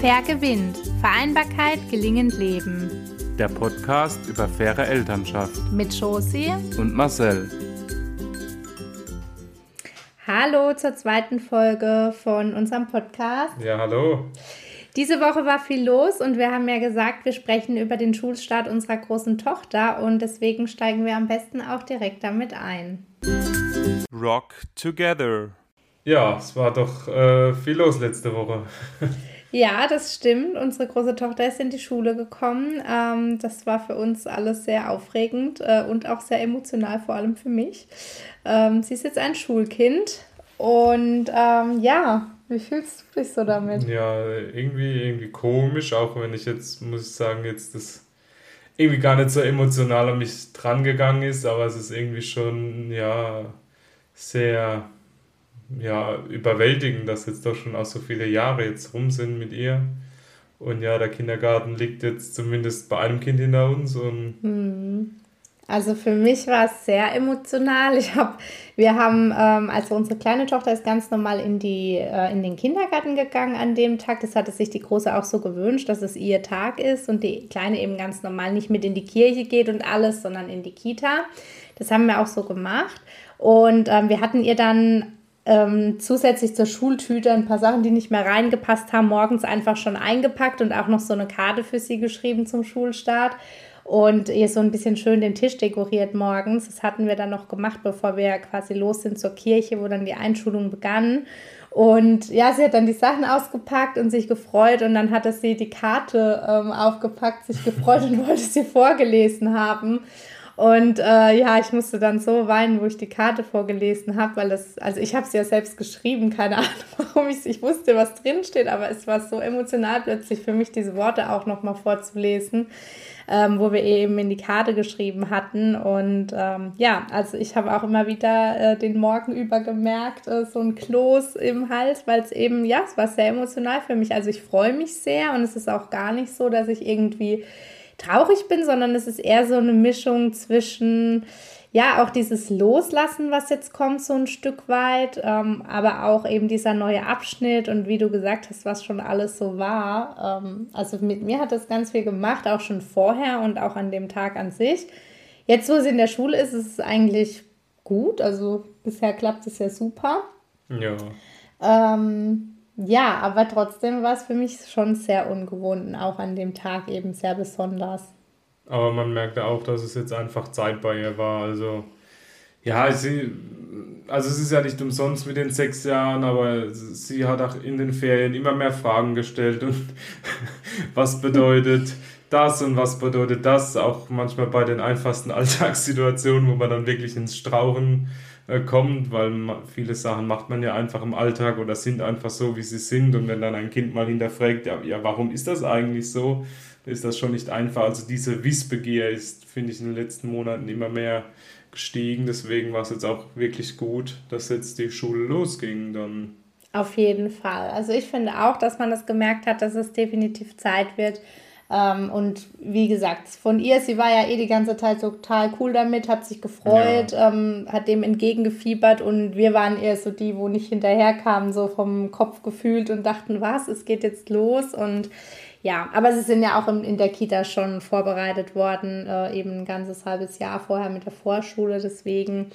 Fair gewinnt. Vereinbarkeit gelingend leben. Der Podcast über faire Elternschaft. Mit Josie und Marcel. Hallo zur zweiten Folge von unserem Podcast. Ja, hallo. Diese Woche war viel los und wir haben ja gesagt, wir sprechen über den Schulstart unserer großen Tochter und deswegen steigen wir am besten auch direkt damit ein. Rock Together. Ja, es war doch äh, viel los letzte Woche. ja, das stimmt. Unsere große Tochter ist in die Schule gekommen. Ähm, das war für uns alles sehr aufregend äh, und auch sehr emotional, vor allem für mich. Ähm, sie ist jetzt ein Schulkind und ähm, ja, wie fühlst du dich so damit? Ja, irgendwie, irgendwie komisch, auch wenn ich jetzt, muss ich sagen, jetzt das irgendwie gar nicht so emotional an mich dran gegangen ist, aber es ist irgendwie schon, ja, sehr, ja, überwältigend, dass jetzt doch schon auch so viele Jahre jetzt rum sind mit ihr. Und ja, der Kindergarten liegt jetzt zumindest bei einem Kind hinter uns und hm. Also für mich war es sehr emotional. Ich hab, wir haben, ähm, also unsere kleine Tochter ist ganz normal in, die, äh, in den Kindergarten gegangen an dem Tag. Das hatte sich die Große auch so gewünscht, dass es ihr Tag ist und die Kleine eben ganz normal nicht mit in die Kirche geht und alles, sondern in die Kita. Das haben wir auch so gemacht. Und ähm, wir hatten ihr dann ähm, zusätzlich zur Schultüte ein paar Sachen, die nicht mehr reingepasst haben, morgens einfach schon eingepackt und auch noch so eine Karte für sie geschrieben zum Schulstart und ihr so ein bisschen schön den Tisch dekoriert morgens. Das hatten wir dann noch gemacht, bevor wir quasi los sind zur Kirche, wo dann die Einschulung begann. Und ja, sie hat dann die Sachen ausgepackt und sich gefreut und dann hatte sie die Karte ähm, aufgepackt, sich gefreut und wollte sie vorgelesen haben. Und äh, ja, ich musste dann so weinen, wo ich die Karte vorgelesen habe, weil das, also ich habe sie ja selbst geschrieben, keine Ahnung, warum ich ich wusste, was drin steht, aber es war so emotional plötzlich für mich, diese Worte auch nochmal vorzulesen ähm, wo wir eben in die Karte geschrieben hatten. Und ähm, ja, also ich habe auch immer wieder äh, den Morgen über gemerkt, äh, so ein Kloß im Hals, weil es eben, ja, es war sehr emotional für mich. Also ich freue mich sehr und es ist auch gar nicht so, dass ich irgendwie traurig bin, sondern es ist eher so eine Mischung zwischen ja, auch dieses Loslassen, was jetzt kommt, so ein Stück weit, ähm, aber auch eben dieser neue Abschnitt und wie du gesagt hast, was schon alles so war. Ähm, also mit mir hat das ganz viel gemacht, auch schon vorher und auch an dem Tag an sich. Jetzt, wo sie in der Schule ist, ist es eigentlich gut. Also bisher klappt es ja super. Ja. Ähm, ja, aber trotzdem war es für mich schon sehr ungewohnt und auch an dem Tag eben sehr besonders. Aber man merkte auch, dass es jetzt einfach Zeit bei ihr war. Also, ja, sie, also es ist ja nicht umsonst mit den sechs Jahren, aber sie hat auch in den Ferien immer mehr Fragen gestellt und was bedeutet das und was bedeutet das, auch manchmal bei den einfachsten Alltagssituationen, wo man dann wirklich ins Strauchen äh, kommt, weil viele Sachen macht man ja einfach im Alltag oder sind einfach so, wie sie sind und wenn dann ein Kind mal hinterfragt, ja, ja warum ist das eigentlich so, ist das schon nicht einfach. Also diese Wissbegier ist, finde ich, in den letzten Monaten immer mehr gestiegen. Deswegen war es jetzt auch wirklich gut, dass jetzt die Schule losging dann. Auf jeden Fall. Also ich finde auch, dass man das gemerkt hat, dass es definitiv Zeit wird. Ähm, und wie gesagt, von ihr, sie war ja eh die ganze Zeit so total cool damit, hat sich gefreut, ja. ähm, hat dem entgegengefiebert und wir waren eher so die, wo nicht hinterherkamen, so vom Kopf gefühlt und dachten, was, es geht jetzt los und ja, aber sie sind ja auch in, in der Kita schon vorbereitet worden, äh, eben ein ganzes halbes Jahr vorher mit der Vorschule. Deswegen,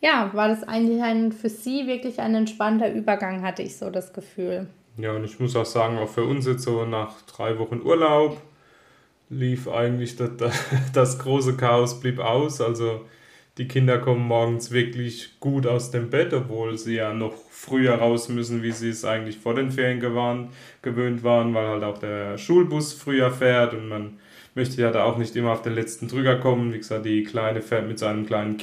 ja, war das eigentlich ein, für sie wirklich ein entspannter Übergang, hatte ich so das Gefühl. Ja, und ich muss auch sagen, auch für uns jetzt so nach drei Wochen Urlaub lief eigentlich das, das große Chaos blieb aus. Also die Kinder kommen morgens wirklich gut aus dem Bett, obwohl sie ja noch früher raus müssen, wie sie es eigentlich vor den Ferien gewarnt, gewöhnt waren, weil halt auch der Schulbus früher fährt und man möchte ja da auch nicht immer auf den letzten Drücker kommen. Wie gesagt, die Kleine fährt mit seinem kleinen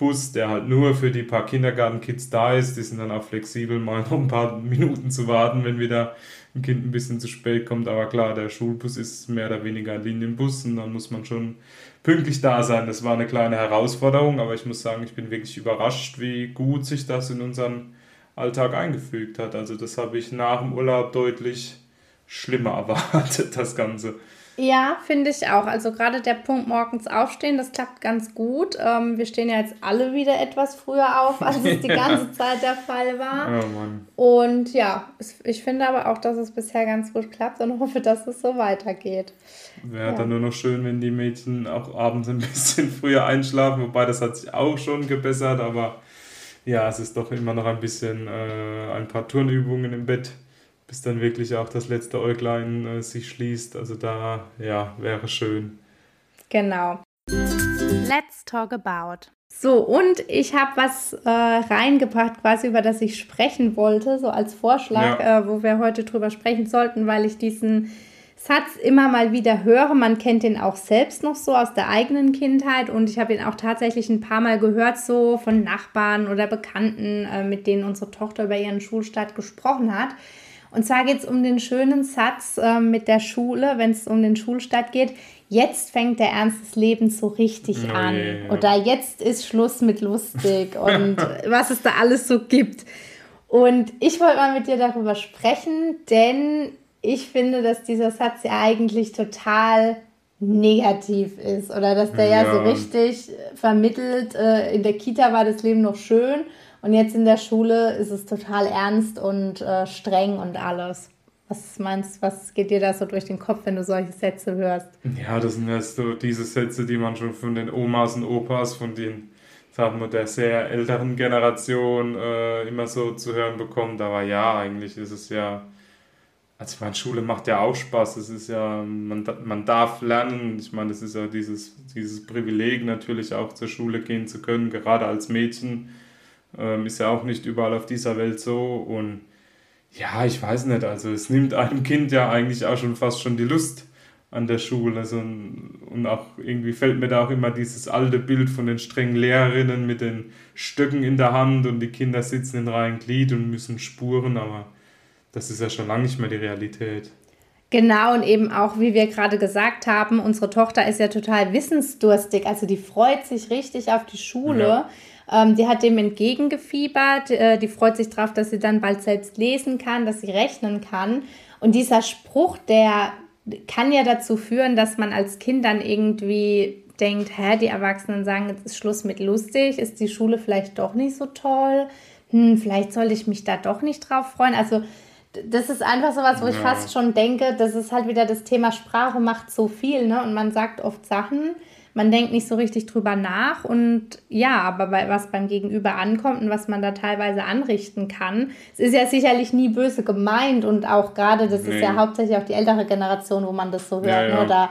Kindergartenbus, der halt nur für die paar Kindergartenkids da ist. Die sind dann auch flexibel, mal noch ein paar Minuten zu warten, wenn wieder ein Kind ein bisschen zu spät kommt. Aber klar, der Schulbus ist mehr oder weniger ein Linienbus und dann muss man schon pünktlich da sein. Das war eine kleine Herausforderung, aber ich muss sagen, ich bin wirklich überrascht, wie gut sich das in unseren Alltag eingefügt hat. Also das habe ich nach dem Urlaub deutlich schlimmer erwartet, das Ganze. Ja, finde ich auch. Also gerade der Punkt morgens aufstehen, das klappt ganz gut. Ähm, wir stehen ja jetzt alle wieder etwas früher auf, als es die ganze Zeit der Fall war. Oh Mann. Und ja, ich finde aber auch, dass es bisher ganz gut klappt und hoffe, dass es so weitergeht. Wäre ja. dann nur noch schön, wenn die Mädchen auch abends ein bisschen früher einschlafen, wobei das hat sich auch schon gebessert, aber ja, es ist doch immer noch ein bisschen äh, ein paar Turnübungen im Bett bis dann wirklich auch das letzte Äuglein äh, sich schließt. Also da, ja, wäre schön. Genau. Let's talk about. So, und ich habe was äh, reingebracht, quasi über das ich sprechen wollte, so als Vorschlag, ja. äh, wo wir heute drüber sprechen sollten, weil ich diesen Satz immer mal wieder höre. Man kennt den auch selbst noch so aus der eigenen Kindheit und ich habe ihn auch tatsächlich ein paar Mal gehört, so von Nachbarn oder Bekannten, äh, mit denen unsere Tochter über ihren Schulstart gesprochen hat. Und zwar geht es um den schönen Satz äh, mit der Schule, wenn es um den Schulstart geht. Jetzt fängt der Ernst des Lebens so richtig oh, an. Yeah, yeah. Oder jetzt ist Schluss mit lustig und was es da alles so gibt. Und ich wollte mal mit dir darüber sprechen, denn ich finde, dass dieser Satz ja eigentlich total negativ ist oder dass der ja, ja so richtig vermittelt, äh, in der Kita war das Leben noch schön und jetzt in der Schule ist es total ernst und äh, streng und alles. Was meinst du, was geht dir da so durch den Kopf, wenn du solche Sätze hörst? Ja, das sind ja so diese Sätze, die man schon von den Omas und Opas, von den, sagen wir, der sehr älteren Generation äh, immer so zu hören bekommt. Aber ja, eigentlich ist es ja, also ich meine, Schule macht ja auch Spaß. Es ist ja, man, man darf lernen. Ich meine, es ist ja dieses, dieses Privileg natürlich auch zur Schule gehen zu können, gerade als Mädchen ähm, ist ja auch nicht überall auf dieser Welt so. Und ja, ich weiß nicht, also es nimmt einem Kind ja eigentlich auch schon fast schon die Lust an der Schule. Also, und auch irgendwie fällt mir da auch immer dieses alte Bild von den strengen Lehrerinnen mit den Stöcken in der Hand und die Kinder sitzen in reinen Glied und müssen spuren, aber das ist ja schon lange nicht mehr die Realität. Genau, und eben auch, wie wir gerade gesagt haben, unsere Tochter ist ja total wissensdurstig. Also die freut sich richtig auf die Schule. Ja. Ähm, die hat dem entgegengefiebert. Äh, die freut sich darauf, dass sie dann bald selbst lesen kann, dass sie rechnen kann. Und dieser Spruch, der kann ja dazu führen, dass man als Kind dann irgendwie denkt, hä, die Erwachsenen sagen, jetzt ist Schluss mit lustig, ist die Schule vielleicht doch nicht so toll, hm, vielleicht sollte ich mich da doch nicht drauf freuen. Also das ist einfach so was, wo ich fast schon denke, das ist halt wieder das Thema Sprache macht so viel, ne? Und man sagt oft Sachen, man denkt nicht so richtig drüber nach und ja, aber bei, was beim Gegenüber ankommt und was man da teilweise anrichten kann, es ist ja sicherlich nie böse gemeint und auch gerade, das nee. ist ja hauptsächlich auch die ältere Generation, wo man das so hört, ja, ja. oder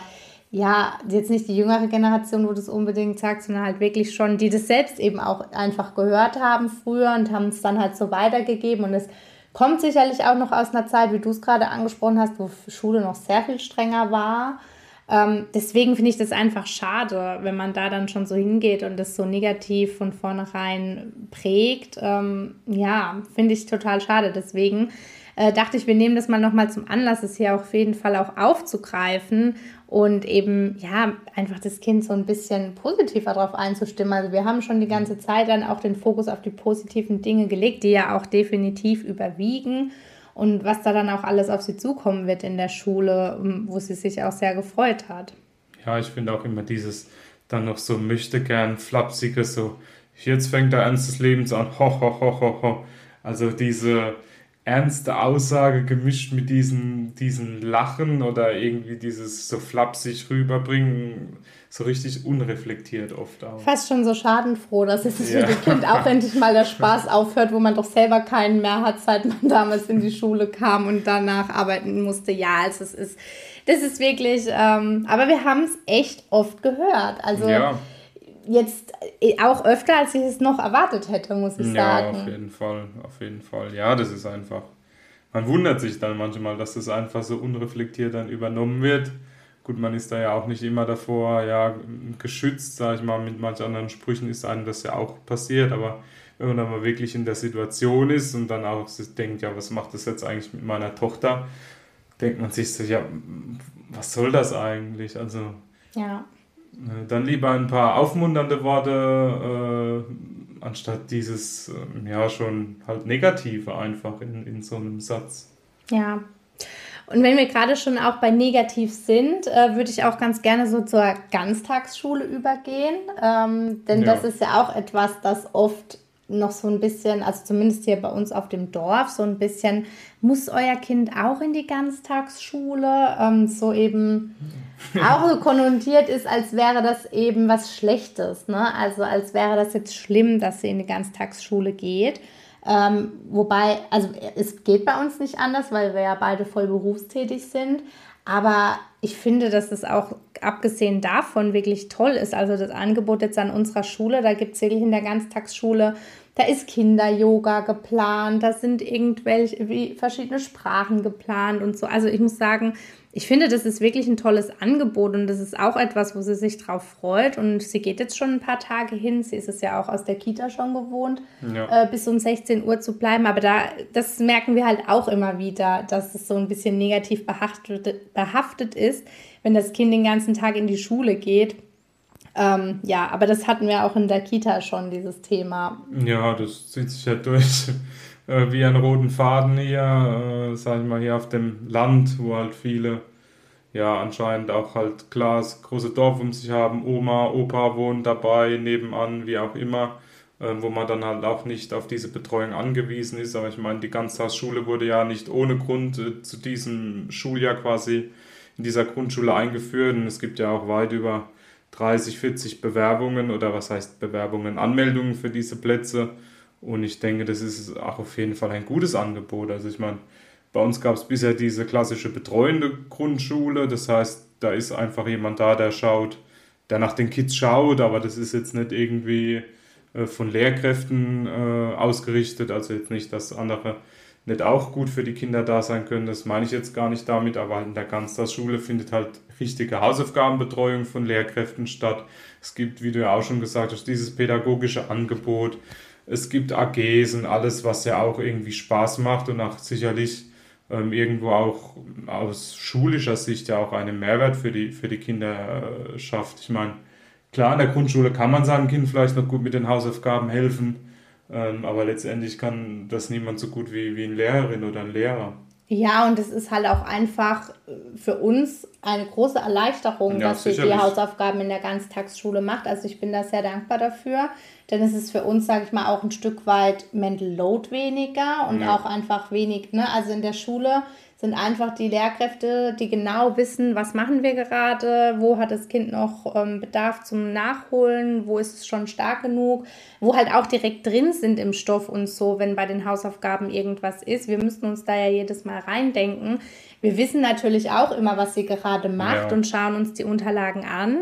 ja, jetzt nicht die jüngere Generation, wo das unbedingt sagt, sondern halt wirklich schon, die das selbst eben auch einfach gehört haben früher und haben es dann halt so weitergegeben und es kommt sicherlich auch noch aus einer Zeit, wie du es gerade angesprochen hast, wo Schule noch sehr viel strenger war ähm, deswegen finde ich das einfach schade, wenn man da dann schon so hingeht und das so negativ von vornherein prägt. Ähm, ja, finde ich total schade. Deswegen äh, dachte ich, wir nehmen das mal nochmal zum Anlass, es hier auf jeden Fall auch aufzugreifen und eben, ja, einfach das Kind so ein bisschen positiver darauf einzustimmen. Also wir haben schon die ganze Zeit dann auch den Fokus auf die positiven Dinge gelegt, die ja auch definitiv überwiegen und was da dann auch alles auf sie zukommen wird in der Schule, wo sie sich auch sehr gefreut hat. Ja, ich finde auch immer dieses dann noch so möchte gern flapsige, so jetzt fängt der Ernst des Lebens an, ho, ho, ho, ho, ho. Also diese ernste Aussage gemischt mit diesen, diesen Lachen oder irgendwie dieses so flapsig rüberbringen so richtig unreflektiert oft auch. Fast schon so schadenfroh, dass es ja. für das Kind auch endlich mal der Spaß aufhört, wo man doch selber keinen mehr hat, seit man damals in die Schule kam und danach arbeiten musste. Ja, also es ist, das ist wirklich, ähm, aber wir haben es echt oft gehört. Also ja. jetzt äh, auch öfter, als ich es noch erwartet hätte, muss ich ja, sagen. Ja, auf jeden Fall, auf jeden Fall. Ja, das ist einfach, man wundert sich dann manchmal, dass das einfach so unreflektiert dann übernommen wird. Gut, man ist da ja auch nicht immer davor ja, geschützt, sage ich mal, mit manchen anderen Sprüchen ist einem das ja auch passiert, aber wenn man dann mal wirklich in der Situation ist und dann auch denkt, ja, was macht das jetzt eigentlich mit meiner Tochter, denkt man sich so, ja, was soll das eigentlich? Also, ja. Äh, dann lieber ein paar aufmunternde Worte, äh, anstatt dieses, äh, ja, schon halt Negative einfach in, in so einem Satz. Ja, Und wenn wir gerade schon auch bei negativ sind, äh, würde ich auch ganz gerne so zur Ganztagsschule übergehen. Ähm, denn ja. das ist ja auch etwas, das oft noch so ein bisschen, also zumindest hier bei uns auf dem Dorf, so ein bisschen, muss euer Kind auch in die Ganztagsschule? Ähm, so eben auch so konnotiert ist, als wäre das eben was Schlechtes. Ne? Also als wäre das jetzt schlimm, dass sie in die Ganztagsschule geht. Ähm, wobei, also es geht bei uns nicht anders, weil wir ja beide voll berufstätig sind. Aber ich finde, dass es auch abgesehen davon wirklich toll ist. Also das Angebot jetzt an unserer Schule, da gibt es wirklich in der Ganztagsschule, da ist Kinder-Yoga geplant, da sind irgendwelche verschiedene Sprachen geplant und so. Also ich muss sagen, ich finde, das ist wirklich ein tolles Angebot und das ist auch etwas, wo sie sich drauf freut. Und sie geht jetzt schon ein paar Tage hin. Sie ist es ja auch aus der Kita schon gewohnt, ja. äh, bis um 16 Uhr zu bleiben. Aber da, das merken wir halt auch immer wieder, dass es so ein bisschen negativ behaftet, behaftet ist, wenn das Kind den ganzen Tag in die Schule geht. Ähm, ja, aber das hatten wir auch in der Kita schon, dieses Thema. Ja, das zieht sich ja durch äh, wie einen roten Faden hier, äh, sag ich mal, hier auf dem Land, wo halt viele, ja, anscheinend auch halt klar das große Dorf um sich haben, Oma, Opa wohnen dabei, nebenan, wie auch immer, äh, wo man dann halt auch nicht auf diese Betreuung angewiesen ist. Aber ich meine, die Ganztagsschule wurde ja nicht ohne Grund äh, zu diesem Schuljahr quasi in dieser Grundschule eingeführt und es gibt ja auch weit über 30, 40 Bewerbungen oder was heißt Bewerbungen, Anmeldungen für diese Plätze. Und ich denke, das ist auch auf jeden Fall ein gutes Angebot. Also ich meine, bei uns gab es bisher diese klassische betreuende Grundschule. Das heißt, da ist einfach jemand da, der schaut, der nach den Kids schaut, aber das ist jetzt nicht irgendwie äh, von Lehrkräften äh, ausgerichtet. Also jetzt nicht, dass andere nicht auch gut für die Kinder da sein können. Das meine ich jetzt gar nicht damit, aber in der Ganztagsschule findet halt richtige Hausaufgabenbetreuung von Lehrkräften statt. Es gibt, wie du ja auch schon gesagt hast, dieses pädagogische Angebot es gibt AGs und alles, was ja auch irgendwie Spaß macht und auch sicherlich ähm, irgendwo auch aus schulischer Sicht ja auch einen Mehrwert für die, für die Kinder äh, schafft. Ich meine, klar, in der Grundschule kann man seinem Kind vielleicht noch gut mit den Hausaufgaben helfen, ähm, aber letztendlich kann das niemand so gut wie, wie eine Lehrerin oder ein Lehrer. Ja, und es ist halt auch einfach äh, für uns eine große Erleichterung, ja, dass sie die Hausaufgaben in der Ganztagsschule macht. Also ich bin da sehr dankbar dafür, denn es ist für uns, sage ich mal, auch ein Stück weit Mental Load weniger und ja. auch einfach wenig, ne? Also in der Schule sind einfach die Lehrkräfte, die genau wissen, was machen wir gerade, wo hat das Kind noch ähm, Bedarf zum Nachholen, wo ist es schon stark genug, wo halt auch direkt drin sind im Stoff und so, wenn bei den Hausaufgaben irgendwas ist. Wir müssen uns da ja jedes Mal reindenken. Wir wissen natürlich auch immer, was sie gerade macht ja. und schauen uns die Unterlagen an.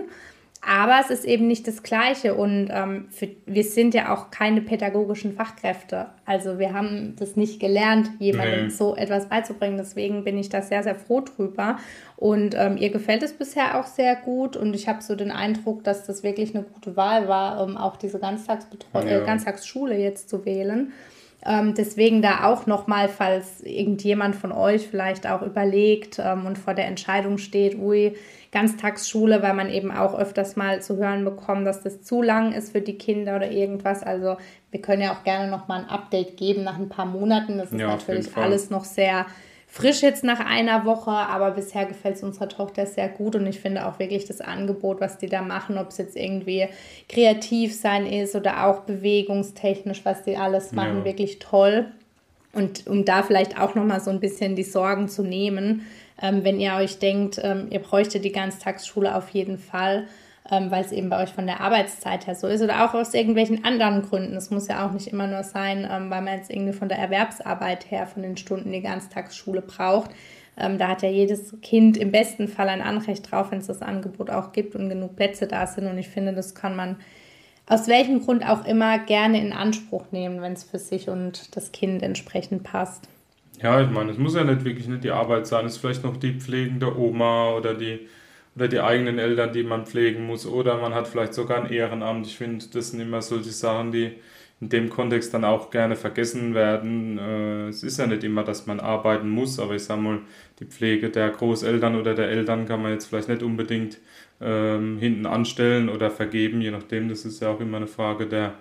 Aber es ist eben nicht das Gleiche und ähm, für, wir sind ja auch keine pädagogischen Fachkräfte. Also wir haben das nicht gelernt, jemandem nee. so etwas beizubringen. Deswegen bin ich da sehr, sehr froh drüber. Und ähm, ihr gefällt es bisher auch sehr gut und ich habe so den Eindruck, dass das wirklich eine gute Wahl war, um auch diese Ganztagsbetreu ja. äh, Ganztagsschule jetzt zu wählen. Ähm, deswegen da auch nochmal, falls irgendjemand von euch vielleicht auch überlegt ähm, und vor der Entscheidung steht, ui, Ganztagsschule, weil man eben auch öfters mal zu hören bekommt, dass das zu lang ist für die Kinder oder irgendwas. Also wir können ja auch gerne nochmal ein Update geben nach ein paar Monaten. Das ist ja, natürlich alles noch sehr frisch jetzt nach einer Woche, aber bisher gefällt es unserer Tochter sehr gut und ich finde auch wirklich das Angebot, was die da machen, ob es jetzt irgendwie kreativ sein ist oder auch bewegungstechnisch, was die alles machen, ja. wirklich toll. Und um da vielleicht auch nochmal so ein bisschen die Sorgen zu nehmen, ähm, wenn ihr euch denkt, ähm, ihr bräuchtet die Ganztagsschule auf jeden Fall, ähm, weil es eben bei euch von der Arbeitszeit her so ist oder auch aus irgendwelchen anderen Gründen. Es muss ja auch nicht immer nur sein, ähm, weil man jetzt irgendwie von der Erwerbsarbeit her, von den Stunden die Ganztagsschule braucht. Ähm, da hat ja jedes Kind im besten Fall ein Anrecht drauf, wenn es das Angebot auch gibt und genug Plätze da sind. Und ich finde, das kann man aus welchem Grund auch immer gerne in Anspruch nehmen, wenn es für sich und das Kind entsprechend passt. Ja, ich meine, es muss ja nicht wirklich nicht die Arbeit sein, es ist vielleicht noch die pflegende Oma oder die, oder die eigenen Eltern, die man pflegen muss, oder man hat vielleicht sogar ein Ehrenamt. Ich finde, das sind immer solche Sachen, die in dem Kontext dann auch gerne vergessen werden. Äh, es ist ja nicht immer, dass man arbeiten muss, aber ich sage mal, die Pflege der Großeltern oder der Eltern kann man jetzt vielleicht nicht unbedingt ähm, hinten anstellen oder vergeben, je nachdem. Das ist ja auch immer eine Frage der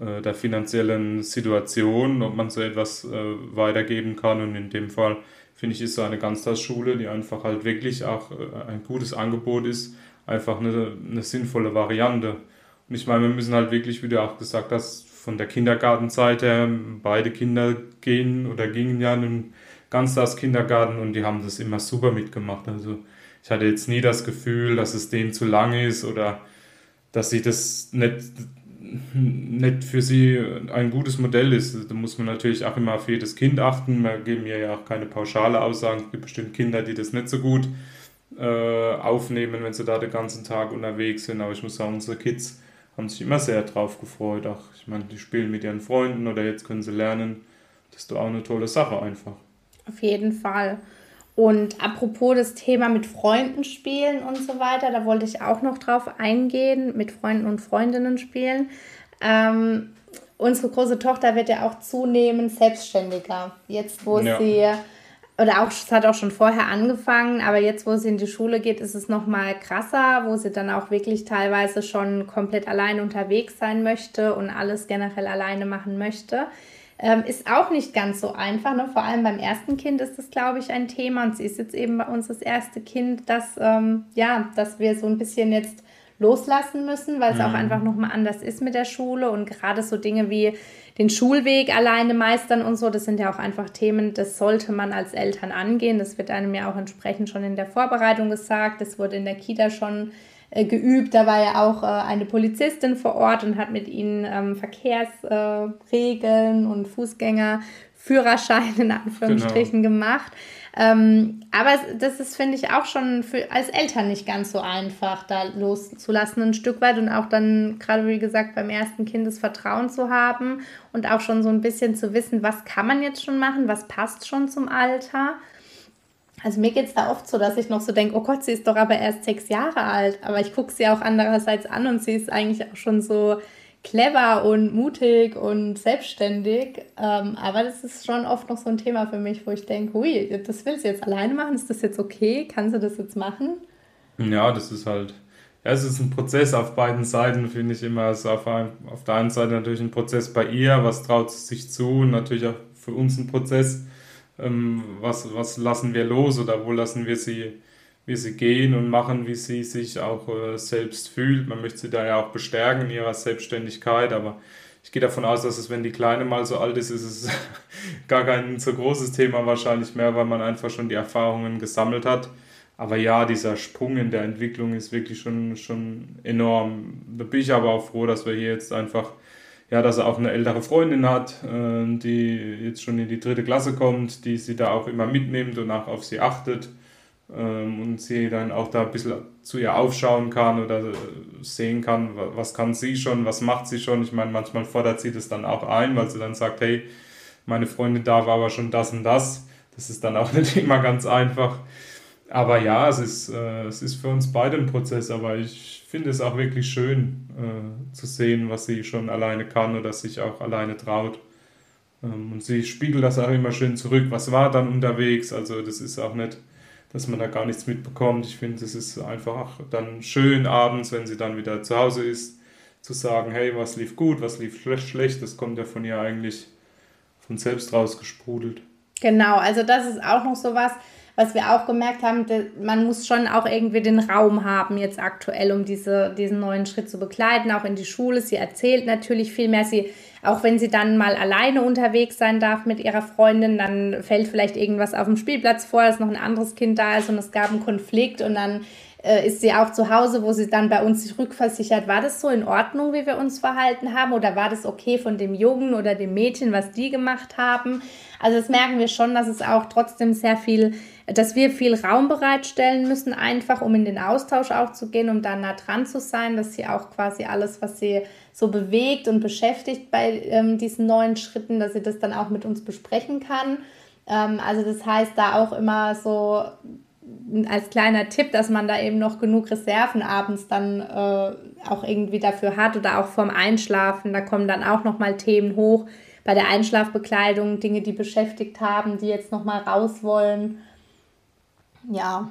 äh, der finanziellen Situation, ob man so etwas äh, weitergeben kann. Und in dem Fall finde ich, ist so eine Ganztagsschule, die einfach halt wirklich auch äh, ein gutes Angebot ist, einfach eine, eine sinnvolle Variante. Und ich meine, wir müssen halt wirklich, wie du auch gesagt hast, von der Kindergartenzeit her, beide Kinder gehen oder gingen ja in den Ganztagskindergarten und die haben das immer super mitgemacht. Also ich hatte jetzt nie das Gefühl, dass es denen zu lang ist oder dass sie das nicht, nicht für sie ein gutes Modell ist. Da muss man natürlich auch immer auf jedes Kind achten. Wir geben mir ja auch keine pauschale Aussagen. Es gibt bestimmt Kinder, die das nicht so gut äh, aufnehmen, wenn sie da den ganzen Tag unterwegs sind. Aber ich muss sagen, unsere Kids haben sich immer sehr drauf gefreut. Ach, ich meine, die spielen mit ihren Freunden oder jetzt können sie lernen. Das ist doch auch eine tolle Sache einfach. Auf jeden Fall. Und apropos das Thema mit Freunden spielen und so weiter, da wollte ich auch noch drauf eingehen, mit Freunden und Freundinnen spielen. Ähm, unsere große Tochter wird ja auch zunehmend selbstständiger. Jetzt, wo ja. sie, oder auch, es hat auch schon vorher angefangen, aber jetzt, wo sie in die Schule geht, ist es nochmal krasser, wo sie dann auch wirklich teilweise schon komplett allein unterwegs sein möchte und alles generell alleine machen möchte. Ähm, ist auch nicht ganz so einfach. Ne? Vor allem beim ersten Kind ist das, glaube ich, ein Thema. Und sie ist jetzt eben bei uns das erste Kind, dass, ähm, ja, dass wir so ein bisschen jetzt loslassen müssen, weil es mhm. auch einfach nochmal anders ist mit der Schule. Und gerade so Dinge wie den Schulweg alleine meistern und so, das sind ja auch einfach Themen, das sollte man als Eltern angehen. Das wird einem ja auch entsprechend schon in der Vorbereitung gesagt. Das wurde in der Kita schon äh, geübt. Da war ja auch äh, eine Polizistin vor Ort und hat mit ihnen ähm, Verkehrsregeln und Fußgängerführerschein in Anführungsstrichen genau. gemacht. Ähm, aber das ist, finde ich, auch schon für, als Eltern nicht ganz so einfach, da loszulassen ein Stück weit und auch dann, gerade wie gesagt, beim ersten Kind das Vertrauen zu haben und auch schon so ein bisschen zu wissen, was kann man jetzt schon machen, was passt schon zum Alter also mir geht es da oft so, dass ich noch so denke, oh Gott, sie ist doch aber erst sechs Jahre alt. Aber ich gucke sie auch andererseits an und sie ist eigentlich auch schon so clever und mutig und selbstständig. Ähm, aber das ist schon oft noch so ein Thema für mich, wo ich denke, ui, das will sie jetzt alleine machen. Ist das jetzt okay? Kann sie das jetzt machen? Ja, das ist halt, ja, es ist ein Prozess auf beiden Seiten, finde ich immer. Also auf, ein, auf der einen Seite natürlich ein Prozess bei ihr, was traut sie sich zu und natürlich auch für uns ein Prozess was, was lassen wir los oder wo lassen wir sie, wir sie gehen und machen, wie sie sich auch äh, selbst fühlt. Man möchte sie da ja auch bestärken in ihrer Selbstständigkeit, aber ich gehe davon aus, dass es, wenn die Kleine mal so alt ist, ist es gar kein so großes Thema wahrscheinlich mehr, weil man einfach schon die Erfahrungen gesammelt hat. Aber ja, dieser Sprung in der Entwicklung ist wirklich schon, schon enorm. Da bin ich aber auch froh, dass wir hier jetzt einfach ja, dass er auch eine ältere Freundin hat, äh, die jetzt schon in die dritte Klasse kommt, die sie da auch immer mitnimmt und auch auf sie achtet ähm, und sie dann auch da ein bisschen zu ihr aufschauen kann oder sehen kann, was kann sie schon, was macht sie schon. Ich meine, manchmal fordert sie das dann auch ein, weil sie dann sagt, hey, meine Freundin da war aber schon das und das. Das ist dann auch nicht immer ganz einfach. Aber ja, es ist, äh, es ist für uns beide ein Prozess, aber ich finde es auch wirklich schön äh, zu sehen, was sie schon alleine kann oder sich auch alleine traut. Ähm, und sie spiegelt das auch immer schön zurück. Was war dann unterwegs? Also das ist auch nicht, dass man da gar nichts mitbekommt. Ich finde, es ist einfach dann schön abends, wenn sie dann wieder zu Hause ist, zu sagen, hey, was lief gut, was lief schlecht. Das kommt ja von ihr eigentlich von selbst rausgesprudelt. Genau, also das ist auch noch so was was wir auch gemerkt haben, man muss schon auch irgendwie den Raum haben jetzt aktuell, um diese, diesen neuen Schritt zu begleiten, auch in die Schule. Sie erzählt natürlich viel mehr. Sie, auch wenn sie dann mal alleine unterwegs sein darf mit ihrer Freundin, dann fällt vielleicht irgendwas auf dem Spielplatz vor, dass noch ein anderes Kind da ist und es gab einen Konflikt und dann äh, ist sie auch zu Hause, wo sie dann bei uns sich rückversichert. War das so in Ordnung, wie wir uns verhalten haben? Oder war das okay von dem Jungen oder dem Mädchen, was die gemacht haben? Also das merken wir schon, dass es auch trotzdem sehr viel dass wir viel Raum bereitstellen müssen, einfach um in den Austausch auch zu gehen, um da nah dran zu sein, dass sie auch quasi alles, was sie so bewegt und beschäftigt bei ähm, diesen neuen Schritten, dass sie das dann auch mit uns besprechen kann. Ähm, also das heißt da auch immer so als kleiner Tipp, dass man da eben noch genug Reserven abends dann äh, auch irgendwie dafür hat oder auch vorm Einschlafen. Da kommen dann auch nochmal Themen hoch bei der Einschlafbekleidung, Dinge, die beschäftigt haben, die jetzt nochmal raus wollen ja.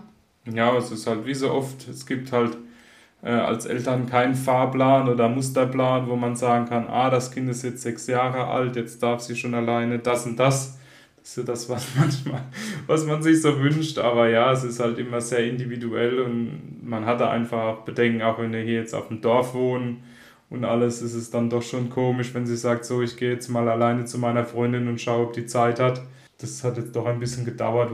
Ja, es ist halt wie so oft, es gibt halt äh, als Eltern keinen Fahrplan oder Musterplan, wo man sagen kann, ah, das Kind ist jetzt sechs Jahre alt, jetzt darf sie schon alleine das und das. Ja das, was manchmal, was man sich so wünscht. Aber ja, es ist halt immer sehr individuell und man hatte einfach Bedenken, auch wenn wir hier jetzt auf dem Dorf wohnen und alles, ist es dann doch schon komisch, wenn sie sagt, so, ich gehe jetzt mal alleine zu meiner Freundin und schaue, ob die Zeit hat. Das hat jetzt doch ein bisschen gedauert,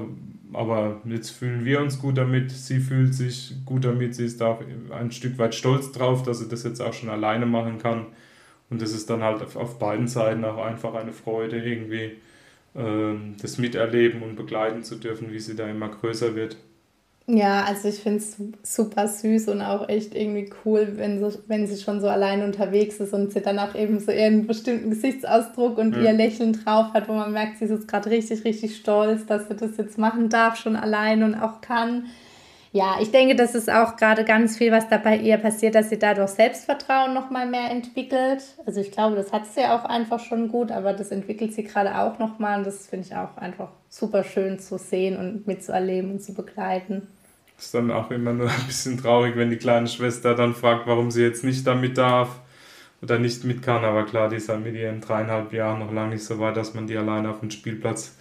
aber jetzt fühlen wir uns gut damit. Sie fühlt sich gut damit. Sie ist auch ein Stück weit stolz drauf, dass sie das jetzt auch schon alleine machen kann. Und das ist dann halt auf beiden Seiten auch einfach eine Freude, irgendwie das miterleben und begleiten zu dürfen, wie sie da immer größer wird. Ja, also ich finde es super süß und auch echt irgendwie cool, wenn sie, wenn sie schon so allein unterwegs ist und sie dann auch eben so ihren bestimmten Gesichtsausdruck und ja. ihr Lächeln drauf hat, wo man merkt, sie ist jetzt gerade richtig, richtig stolz, dass sie das jetzt machen darf, schon allein und auch kann. Ja, ich denke, das ist auch gerade ganz viel, was da bei ihr passiert, dass sie dadurch Selbstvertrauen nochmal mehr entwickelt. Also ich glaube, das hat sie auch einfach schon gut, aber das entwickelt sie gerade auch nochmal und das finde ich auch einfach super schön zu sehen und mitzuerleben und zu begleiten. Ist dann auch immer nur ein bisschen traurig, wenn die kleine Schwester dann fragt, warum sie jetzt nicht damit darf oder nicht mit kann. Aber klar, die ist halt mit ihren dreieinhalb Jahren noch lange nicht so weit, dass man die alleine auf den Spielplatz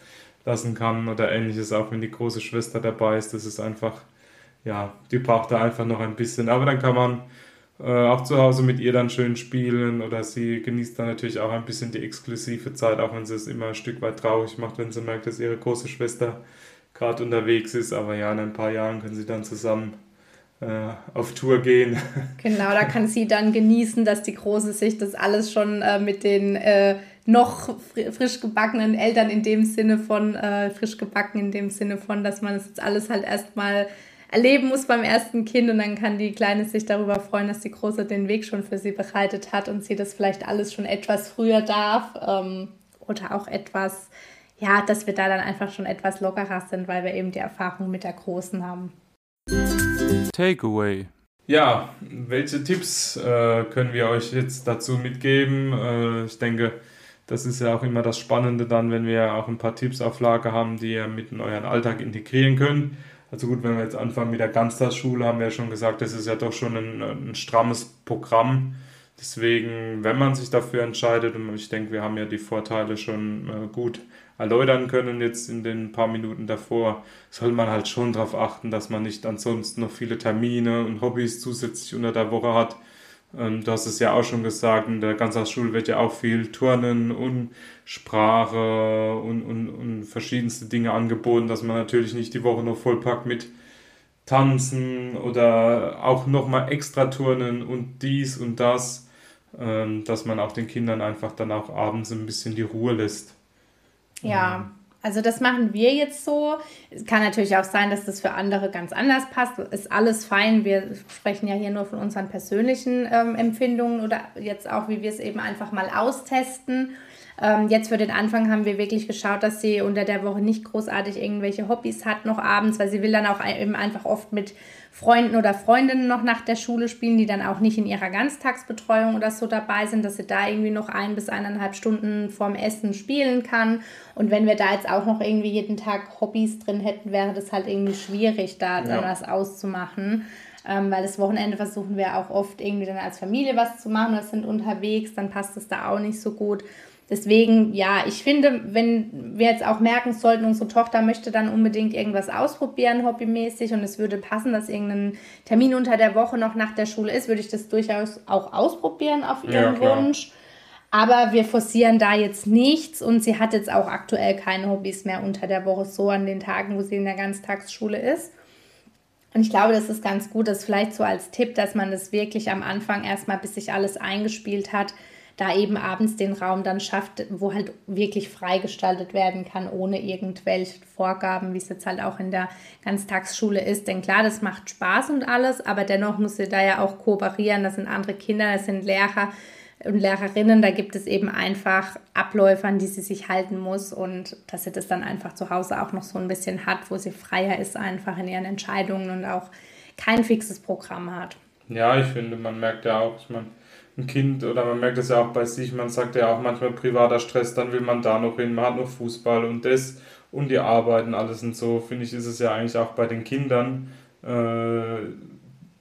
lassen kann oder ähnliches, auch wenn die große Schwester dabei ist. Das ist einfach ja, die braucht da einfach noch ein bisschen. Aber dann kann man äh, auch zu Hause mit ihr dann schön spielen oder sie genießt dann natürlich auch ein bisschen die exklusive Zeit, auch wenn sie es immer ein Stück weit traurig macht, wenn sie merkt, dass ihre große Schwester gerade unterwegs ist. Aber ja, in ein paar Jahren können sie dann zusammen äh, auf Tour gehen. Genau, da kann sie dann genießen, dass die Große sich das alles schon äh, mit den äh, noch frisch gebackenen Eltern in dem Sinne von, äh, frisch gebacken in dem Sinne von, dass man es jetzt alles halt erstmal erleben muss beim ersten Kind und dann kann die Kleine sich darüber freuen, dass die Große den Weg schon für sie bereitet hat und sie das vielleicht alles schon etwas früher darf ähm, oder auch etwas, ja, dass wir da dann einfach schon etwas lockerer sind, weil wir eben die Erfahrung mit der Großen haben. Takeaway. Ja, welche Tipps äh, können wir euch jetzt dazu mitgeben? Äh, ich denke, das ist ja auch immer das Spannende dann, wenn wir auch ein paar Tipps auf Lager haben, die ihr mit in euren Alltag integrieren könnt. Also gut, wenn wir jetzt anfangen mit der Ganztagsschule, haben wir ja schon gesagt, das ist ja doch schon ein, ein strammes Programm. Deswegen, wenn man sich dafür entscheidet, und ich denke, wir haben ja die Vorteile schon äh, gut erläutern können jetzt in den paar Minuten davor, soll man halt schon darauf achten, dass man nicht ansonsten noch viele Termine und Hobbys zusätzlich unter der Woche hat, ähm, du hast es ja auch schon gesagt, in der Ganztagsschule wird ja auch viel Turnen und Sprache und, und, und verschiedenste Dinge angeboten, dass man natürlich nicht die Woche noch vollpackt mit Tanzen oder auch nochmal extra Turnen und dies und das, ähm, dass man auch den Kindern einfach dann auch abends ein bisschen die Ruhe lässt. Ja, also das machen wir jetzt so. Es kann natürlich auch sein, dass das für andere ganz anders passt. Ist alles fein. Wir sprechen ja hier nur von unseren persönlichen ähm, Empfindungen oder jetzt auch, wie wir es eben einfach mal austesten. Ähm, jetzt für den Anfang haben wir wirklich geschaut, dass sie unter der Woche nicht großartig irgendwelche Hobbys hat, noch abends, weil sie will dann auch eben einfach oft mit Freunden oder Freundinnen noch nach der Schule spielen, die dann auch nicht in ihrer Ganztagsbetreuung oder so dabei sind, dass sie da irgendwie noch ein bis eineinhalb Stunden vorm Essen spielen kann. Und wenn wir da jetzt auch noch irgendwie jeden Tag Hobbys drin hätten, wäre das halt irgendwie schwierig, da dann was auszumachen. Ähm, weil das Wochenende versuchen wir auch oft irgendwie dann als Familie was zu machen oder sind unterwegs, dann passt es da auch nicht so gut. Deswegen, ja, ich finde, wenn wir jetzt auch merken sollten, unsere Tochter möchte dann unbedingt irgendwas ausprobieren, hobbymäßig, und es würde passen, dass irgendein Termin unter der Woche noch nach der Schule ist, würde ich das durchaus auch ausprobieren auf ihren ja, Wunsch. Aber wir forcieren da jetzt nichts und sie hat jetzt auch aktuell keine Hobbys mehr unter der Woche, so an den Tagen, wo sie in der Ganztagsschule ist. Und ich glaube, das ist ganz gut, das vielleicht so als Tipp, dass man das wirklich am Anfang erstmal, bis sich alles eingespielt hat, da eben abends den Raum dann schafft, wo halt wirklich freigestaltet werden kann, ohne irgendwelche Vorgaben, wie es jetzt halt auch in der Ganztagsschule ist. Denn klar, das macht Spaß und alles, aber dennoch muss sie da ja auch kooperieren. Das sind andere Kinder, das sind Lehrer und Lehrerinnen. Da gibt es eben einfach Abläufe, an die sie sich halten muss und dass sie das dann einfach zu Hause auch noch so ein bisschen hat, wo sie freier ist einfach in ihren Entscheidungen und auch kein fixes Programm hat. Ja, ich finde, man merkt ja auch, ich meine, ein Kind oder man merkt es ja auch bei sich, man sagt ja auch manchmal privater Stress, dann will man da noch hin, man hat noch Fußball und das und die Arbeiten alles und so, finde ich, ist es ja eigentlich auch bei den Kindern. Äh,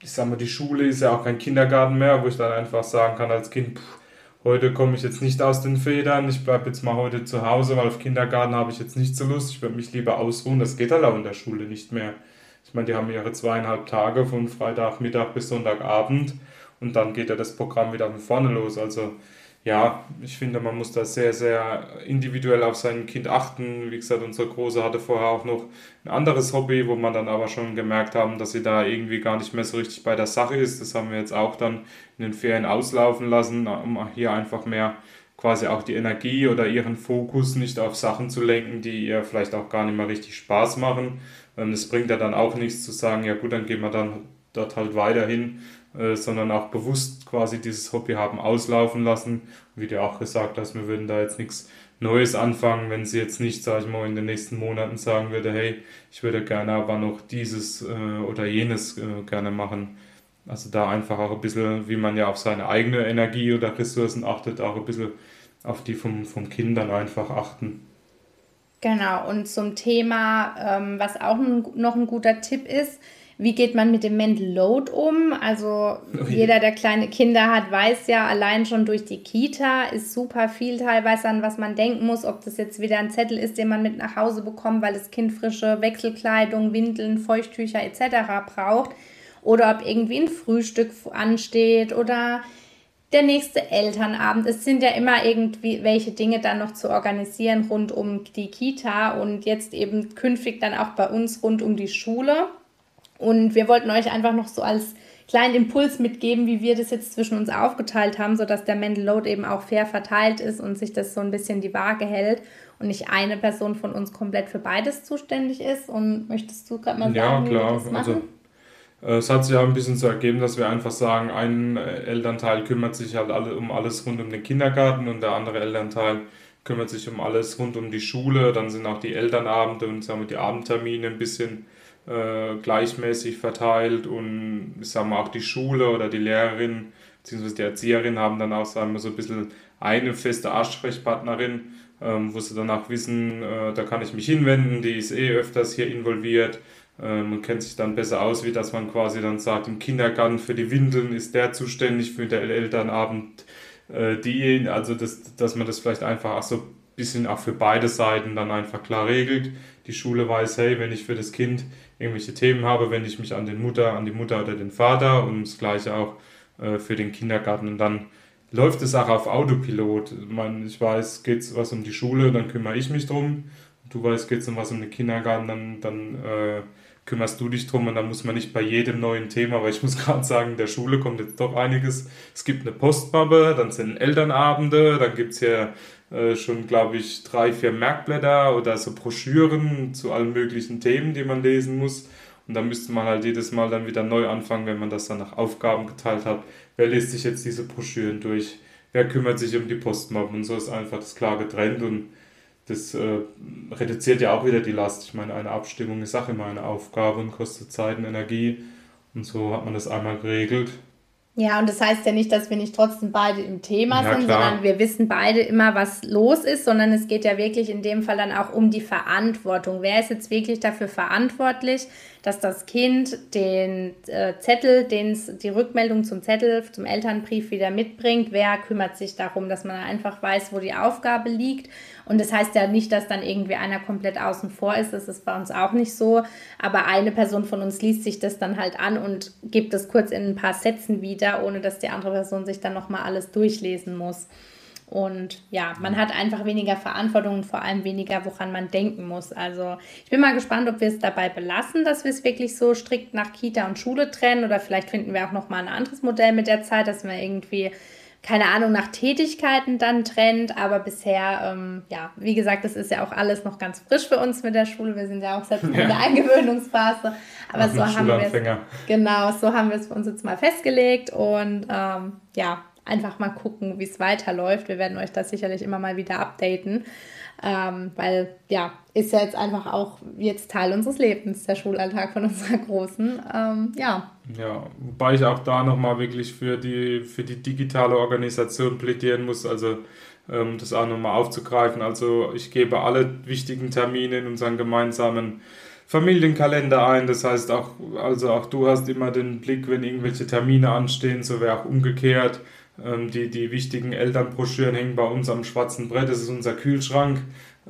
ich sag mal, die Schule ist ja auch kein Kindergarten mehr, wo ich dann einfach sagen kann als Kind, pff, heute komme ich jetzt nicht aus den Federn, ich bleibe jetzt mal heute zu Hause, weil auf Kindergarten habe ich jetzt nicht so Lust, ich würde mich lieber ausruhen. Das geht halt auch in der Schule nicht mehr. Ich meine, die haben ihre zweieinhalb Tage von Freitagmittag bis Sonntagabend und dann geht ja das Programm wieder von vorne los. Also ja, ich finde, man muss da sehr, sehr individuell auf sein Kind achten. Wie gesagt, unsere Große hatte vorher auch noch ein anderes Hobby, wo man dann aber schon gemerkt haben, dass sie da irgendwie gar nicht mehr so richtig bei der Sache ist. Das haben wir jetzt auch dann in den Ferien auslaufen lassen, um hier einfach mehr quasi auch die Energie oder ihren Fokus nicht auf Sachen zu lenken, die ihr vielleicht auch gar nicht mehr richtig Spaß machen. Es bringt ja dann auch nichts zu sagen, ja gut, dann gehen wir dann dort halt weiterhin äh, sondern auch bewusst quasi dieses Hobby haben auslaufen lassen. Wie du auch gesagt hast, wir würden da jetzt nichts Neues anfangen, wenn sie jetzt nicht, sage ich mal, in den nächsten Monaten sagen würde, hey, ich würde gerne aber noch dieses äh, oder jenes äh, gerne machen. Also da einfach auch ein bisschen, wie man ja auf seine eigene Energie oder Ressourcen achtet, auch ein bisschen auf die vom, vom Kind dann einfach achten. Genau, und zum Thema, ähm, was auch noch ein guter Tipp ist, wie geht man mit dem Mental Load um? Also jeder, der kleine Kinder hat, weiß ja, allein schon durch die Kita ist super viel teilweise an was man denken muss, ob das jetzt wieder ein Zettel ist, den man mit nach Hause bekommt, weil das Kind frische Wechselkleidung, Windeln, Feuchttücher etc. braucht oder ob irgendwie ein Frühstück ansteht oder der nächste Elternabend. Es sind ja immer irgendwie welche Dinge dann noch zu organisieren rund um die Kita und jetzt eben künftig dann auch bei uns rund um die Schule. Und wir wollten euch einfach noch so als kleinen Impuls mitgeben, wie wir das jetzt zwischen uns aufgeteilt haben, sodass der Mental Load eben auch fair verteilt ist und sich das so ein bisschen die Waage hält und nicht eine Person von uns komplett für beides zuständig ist. Und möchtest du gerade mal sagen, ja, klar. wie wir das machen? Also, es hat sich ja ein bisschen so ergeben, dass wir einfach sagen, ein Elternteil kümmert sich halt alle, um alles rund um den Kindergarten und der andere Elternteil kümmert sich um alles rund um die Schule. Dann sind auch die Elternabende und sagen wir, die Abendtermine ein bisschen äh, gleichmäßig verteilt und ich sag mal auch die Schule oder die Lehrerin bzw. die Erzieherin haben dann auch sagen wir so ein bisschen eine feste Ansprechpartnerin, ähm, wo sie danach wissen, äh, da kann ich mich hinwenden, die ist eh öfters hier involviert. Äh, man kennt sich dann besser aus, wie dass man quasi dann sagt, im Kindergarten für die Windeln ist der zuständig, für den Elternabend äh, die, also das, dass man das vielleicht einfach auch so ein bisschen auch für beide Seiten dann einfach klar regelt. Die Schule weiß, hey, wenn ich für das Kind irgendwelche Themen habe, wende ich mich an den Mutter, an die Mutter oder den Vater und das gleiche auch äh, für den Kindergarten. Und dann läuft es auch auf Autopilot. Ich, meine, ich weiß, geht es was um die Schule, dann kümmere ich mich drum. Du weißt, geht es um was um den Kindergarten, dann, dann äh, kümmerst du dich drum und dann muss man nicht bei jedem neuen Thema, weil ich muss gerade sagen, in der Schule kommt jetzt doch einiges. Es gibt eine Postmappe, dann sind Elternabende, dann gibt es hier äh, schon, glaube ich, drei, vier Merkblätter oder so Broschüren zu allen möglichen Themen, die man lesen muss. Und da müsste man halt jedes Mal dann wieder neu anfangen, wenn man das dann nach Aufgaben geteilt hat. Wer liest sich jetzt diese Broschüren durch? Wer kümmert sich um die Postmappen? Und so ist einfach das klar getrennt und das äh, reduziert ja auch wieder die Last. Ich meine, eine Abstimmung ist auch immer eine Aufgabe und kostet Zeit und Energie. Und so hat man das einmal geregelt. Ja, und das heißt ja nicht, dass wir nicht trotzdem beide im Thema ja, sind, klar. sondern wir wissen beide immer, was los ist, sondern es geht ja wirklich in dem Fall dann auch um die Verantwortung. Wer ist jetzt wirklich dafür verantwortlich, dass das Kind den äh, Zettel, den's, die Rückmeldung zum Zettel, zum Elternbrief wieder mitbringt? Wer kümmert sich darum, dass man einfach weiß, wo die Aufgabe liegt? Und das heißt ja nicht, dass dann irgendwie einer komplett außen vor ist. Das ist bei uns auch nicht so. Aber eine Person von uns liest sich das dann halt an und gibt es kurz in ein paar Sätzen wieder, ohne dass die andere Person sich dann nochmal alles durchlesen muss. Und ja, man hat einfach weniger Verantwortung und vor allem weniger, woran man denken muss. Also ich bin mal gespannt, ob wir es dabei belassen, dass wir es wirklich so strikt nach Kita und Schule trennen oder vielleicht finden wir auch noch mal ein anderes Modell mit der Zeit, dass man irgendwie keine Ahnung, nach Tätigkeiten dann trennt. Aber bisher, ähm, ja, wie gesagt, das ist ja auch alles noch ganz frisch für uns mit der Schule. Wir sind ja auch selbst ja. in der Eingewöhnungsphase. Aber Ach, so haben wir es. Genau, so haben wir es für uns jetzt mal festgelegt. Und ähm, ja, einfach mal gucken, wie es weiterläuft. Wir werden euch das sicherlich immer mal wieder updaten. Ähm, weil ja, ist ja jetzt einfach auch jetzt Teil unseres Lebens, der Schulalltag von unserer Großen. Ähm, ja. Ja, wobei ich auch da nochmal wirklich für die, für die digitale Organisation plädieren muss, also ähm, das auch nochmal aufzugreifen. Also ich gebe alle wichtigen Termine in unseren gemeinsamen Familienkalender ein. Das heißt auch, also auch du hast immer den Blick, wenn irgendwelche Termine anstehen, so wäre auch umgekehrt. Ähm, die, die wichtigen Elternbroschüren hängen bei uns am schwarzen Brett. Das ist unser Kühlschrank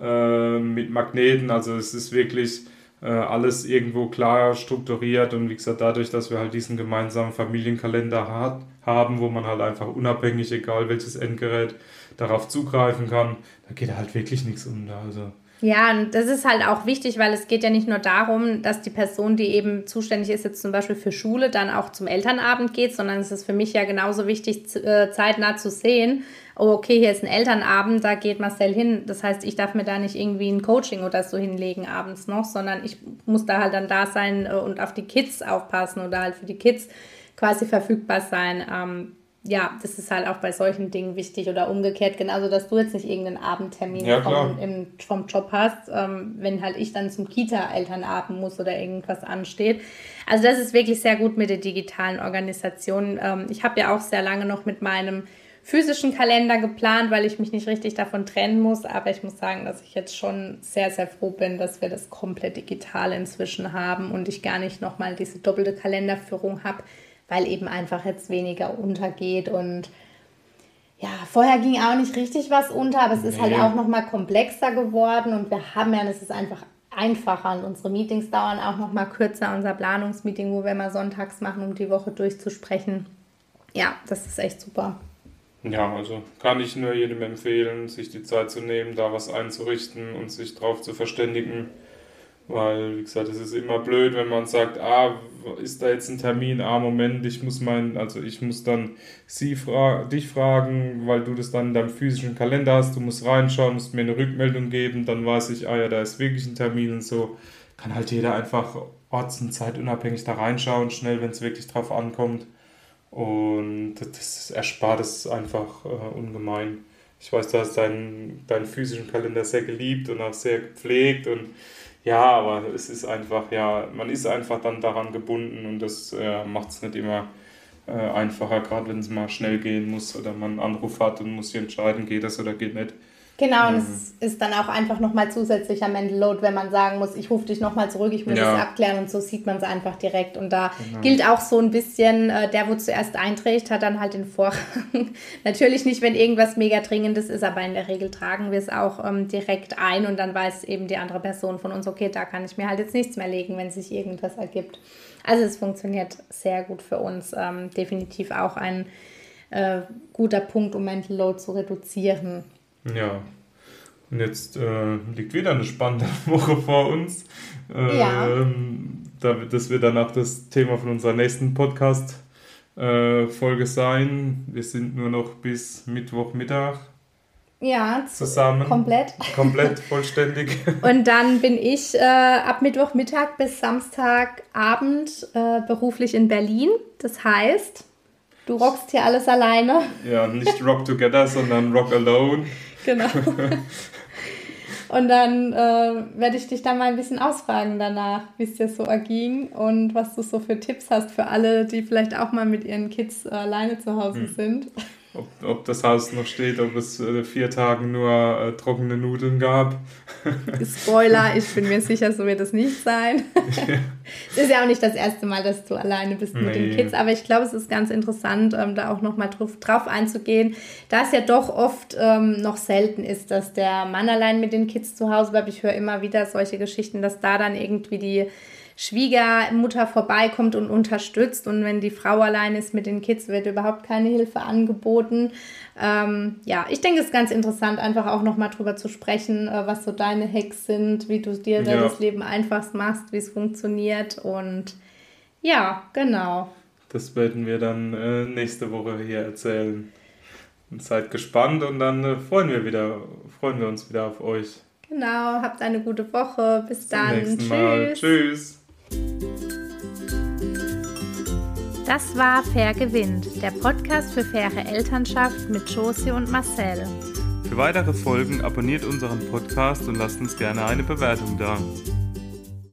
äh, mit Magneten. Also es ist wirklich äh, alles irgendwo klar strukturiert und wie gesagt, dadurch, dass wir halt diesen gemeinsamen Familienkalender hat, haben, wo man halt einfach unabhängig, egal welches Endgerät, darauf zugreifen kann, da geht halt wirklich nichts unter. Also ja, und das ist halt auch wichtig, weil es geht ja nicht nur darum, dass die Person, die eben zuständig ist, jetzt zum Beispiel für Schule, dann auch zum Elternabend geht, sondern es ist für mich ja genauso wichtig, äh, zeitnah zu sehen, oh, okay, hier ist ein Elternabend, da geht Marcel hin. Das heißt, ich darf mir da nicht irgendwie ein Coaching oder so hinlegen abends noch, sondern ich muss da halt dann da sein äh, und auf die Kids aufpassen oder halt für die Kids quasi verfügbar sein. Ja, das ist halt auch bei solchen Dingen wichtig oder umgekehrt, genauso, dass du jetzt nicht irgendeinen Abendtermin Ja, vom, im, vom Job hast, ähm, wenn halt ich dann zum Kita-Elternabend muss oder irgendwas ansteht. Also das ist wirklich sehr gut mit der digitalen Organisation. Ähm, ich habe ja auch sehr lange noch mit meinem physischen Kalender geplant, weil ich mich nicht richtig davon trennen muss. Aber ich muss sagen, dass ich jetzt schon sehr, sehr froh bin, dass wir das komplett digital inzwischen haben und ich gar nicht nochmal diese doppelte Kalenderführung habe, weil eben einfach jetzt weniger untergeht und ja, vorher ging auch nicht richtig was unter, aber es ist halt Nee. auch nochmal komplexer geworden und wir haben ja, es ist einfach einfacher und unsere Meetings dauern auch nochmal kürzer, unser Planungsmeeting, wo wir immer sonntags machen, um die Woche durchzusprechen. Ja, das ist echt super. Ja, also kann ich nur jedem empfehlen, sich die Zeit zu nehmen, da was einzurichten und sich drauf zu verständigen. Weil, wie gesagt, es ist immer blöd, wenn man sagt, ah, ist da jetzt ein Termin? Ah, Moment, ich muss meinen, also ich muss dann sie fra dich fragen, weil du das dann in deinem physischen Kalender hast, du musst reinschauen, musst mir eine Rückmeldung geben, dann weiß ich, ah ja, da ist wirklich ein Termin und so. Kann halt jeder einfach orts- und zeitunabhängig da reinschauen, schnell, wenn es wirklich drauf ankommt. Und das erspart es einfach äh, ungemein. Ich weiß, du hast deinen, deinen physischen Kalender sehr geliebt und auch sehr gepflegt und ja, aber es ist einfach, ja, man ist einfach dann daran gebunden und das äh, macht es nicht immer äh, einfacher, gerade wenn es mal schnell gehen muss oder man einen Anruf hat und muss sich entscheiden, geht das oder geht nicht. Genau, und Mhm. es ist dann auch einfach nochmal zusätzlicher Mental Load, wenn man sagen muss, ich rufe dich nochmal zurück, ich muss Ja. es abklären und so sieht man es einfach direkt. Und da Genau. gilt auch so ein bisschen, äh, der, wo zuerst einträgt, hat dann halt den Vorrang. Natürlich nicht, wenn irgendwas mega Dringendes ist, aber in der Regel tragen wir es auch ähm, direkt ein und dann weiß eben die andere Person von uns, okay, da kann ich mir halt jetzt nichts mehr legen, wenn sich irgendwas ergibt. Also es funktioniert sehr gut für uns. Ähm, definitiv auch ein äh, guter Punkt, um Mental Load zu reduzieren. Ja. Und jetzt äh, liegt wieder eine spannende Woche vor uns. Ja. Ähm, da, das wird dann auch das Thema von unserer nächsten Podcast-Folge sein. Wir sind nur noch bis Mittwochmittag Ja, zu- zusammen. komplett. Komplett vollständig. Und dann bin ich äh, ab Mittwochmittag bis Samstagabend äh, beruflich in Berlin. Das heißt, du rockst hier alles alleine. ja, nicht Rock Together, sondern Rock Alone. Genau. Und dann äh, werde ich dich dann mal ein bisschen ausfragen danach, wie es dir so erging und was du so für Tipps hast für alle, die vielleicht auch mal mit ihren Kids äh, alleine zu Hause sind. Ob, ob das Haus noch steht, ob es äh, vier Tage nur äh, trockene Nudeln gab. Spoiler, ich bin mir sicher, so wird es nicht sein. es ist ja auch nicht das erste Mal, dass du alleine bist mit den Nee. Kids, aber ich glaube, es ist ganz interessant, ähm, da auch nochmal drauf, drauf einzugehen, da es ja doch oft ähm, noch selten ist, dass der Mann allein mit den Kids zu Hause bleibt. Ich höre immer wieder solche Geschichten, dass da dann irgendwie die Schwiegermutter vorbeikommt und unterstützt und wenn die Frau allein ist mit den Kids, wird überhaupt keine Hilfe angeboten. Ähm, ja, ich denke, es ist ganz interessant, einfach auch nochmal drüber zu sprechen, äh, was so deine Hacks sind, wie du dir Ja. das Leben einfachst machst, wie es funktioniert und ja, genau. Das werden wir dann äh, nächste Woche hier erzählen. Und seid gespannt und dann äh, freuen wir wieder, freuen wir uns wieder auf euch. Genau, habt eine gute Woche. Bis Zum dann. nächsten Mal. Tschüss. Tschüss. Das war Fair gewinnt, der Podcast für faire Elternschaft mit Josie und Marcel. Für weitere Folgen abonniert unseren Podcast und lasst uns gerne eine Bewertung da.